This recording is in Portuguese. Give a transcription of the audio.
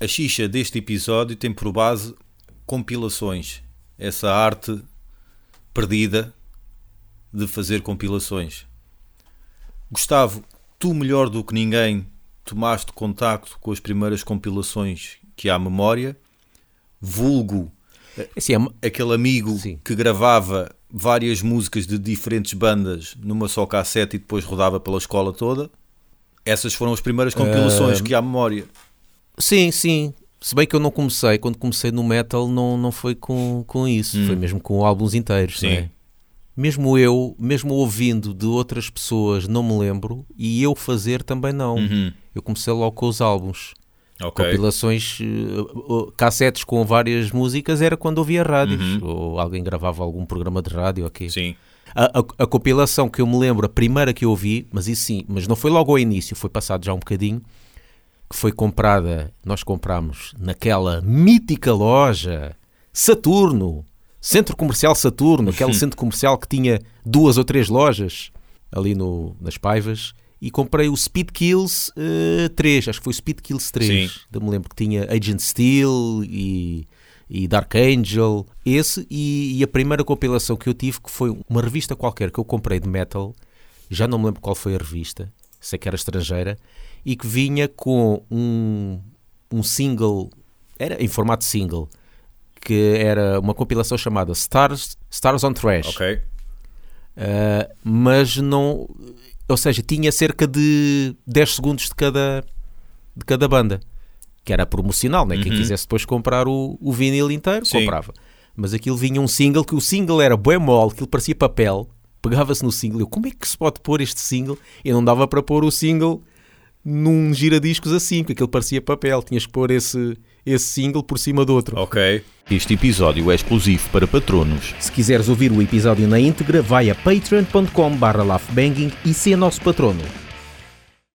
A xixa deste episódio tem por base compilações. Essa arte perdida de fazer compilações. Gustavo, tu melhor do que ninguém tomaste contacto com as primeiras compilações que há memória, vulgo Assim, é, aquele amigo Sim. que gravava várias músicas de diferentes bandas numa só cassete e depois rodava pela escola toda. Essas foram as primeiras compilações que há memória. Sim, sim. Se bem que eu não comecei, quando comecei no metal, não, não foi com, com isso, foi mesmo com álbuns inteiros. Hum. Sim. é? Mesmo eu, mesmo ouvindo de outras pessoas, não me lembro, e eu fazer também não. Uhum. Eu comecei logo com os álbuns. Ok. Compilações, eh, uh, cassetes com várias músicas era quando ouvia rádios, Uhum. ou alguém gravava algum programa de rádio aqui. Sim. A, a- a compilação que eu me lembro, a primeira que eu ouvi, mas isso sim, mas não foi logo ao início, foi passado já um bocadinho, que foi comprada, nós comprámos naquela mítica loja Saturno, Centro Comercial Saturno, aquele centro comercial que tinha duas ou três lojas ali no, nas Paivas, e comprei o Speed Kills eh, 3, acho que foi o Speed Kills 3. Sim. Eu me lembro que tinha Agent Steel e, e Dark Angel, esse, e, e a primeira compilação que eu tive, que foi uma revista qualquer que eu comprei de metal, já não me lembro qual foi a revista, sei que era estrangeira, e que vinha com um, um single, era em formato single, que era uma compilação chamada Stars, Stars on Trash. Ok. Uh, mas não. Ou seja, tinha cerca de 10 segundos de cada, de cada banda, que era promocional, né? quem quisesse depois comprar o, o vinil inteiro, Sim. comprava. Mas aquilo vinha um single, que o single era bem mole, aquilo parecia papel, pegava-se no single. Eu, como é que se pode pôr este single? E não dava para pôr o single num giradiscos assim, porque aquilo parecia papel, tinhas que pôr esse, esse single por cima do outro. Ok. Este episódio é exclusivo para patronos. Se quiseres ouvir o episódio na íntegra, vai a patreon.com barra laughbanging e ser nosso patrono.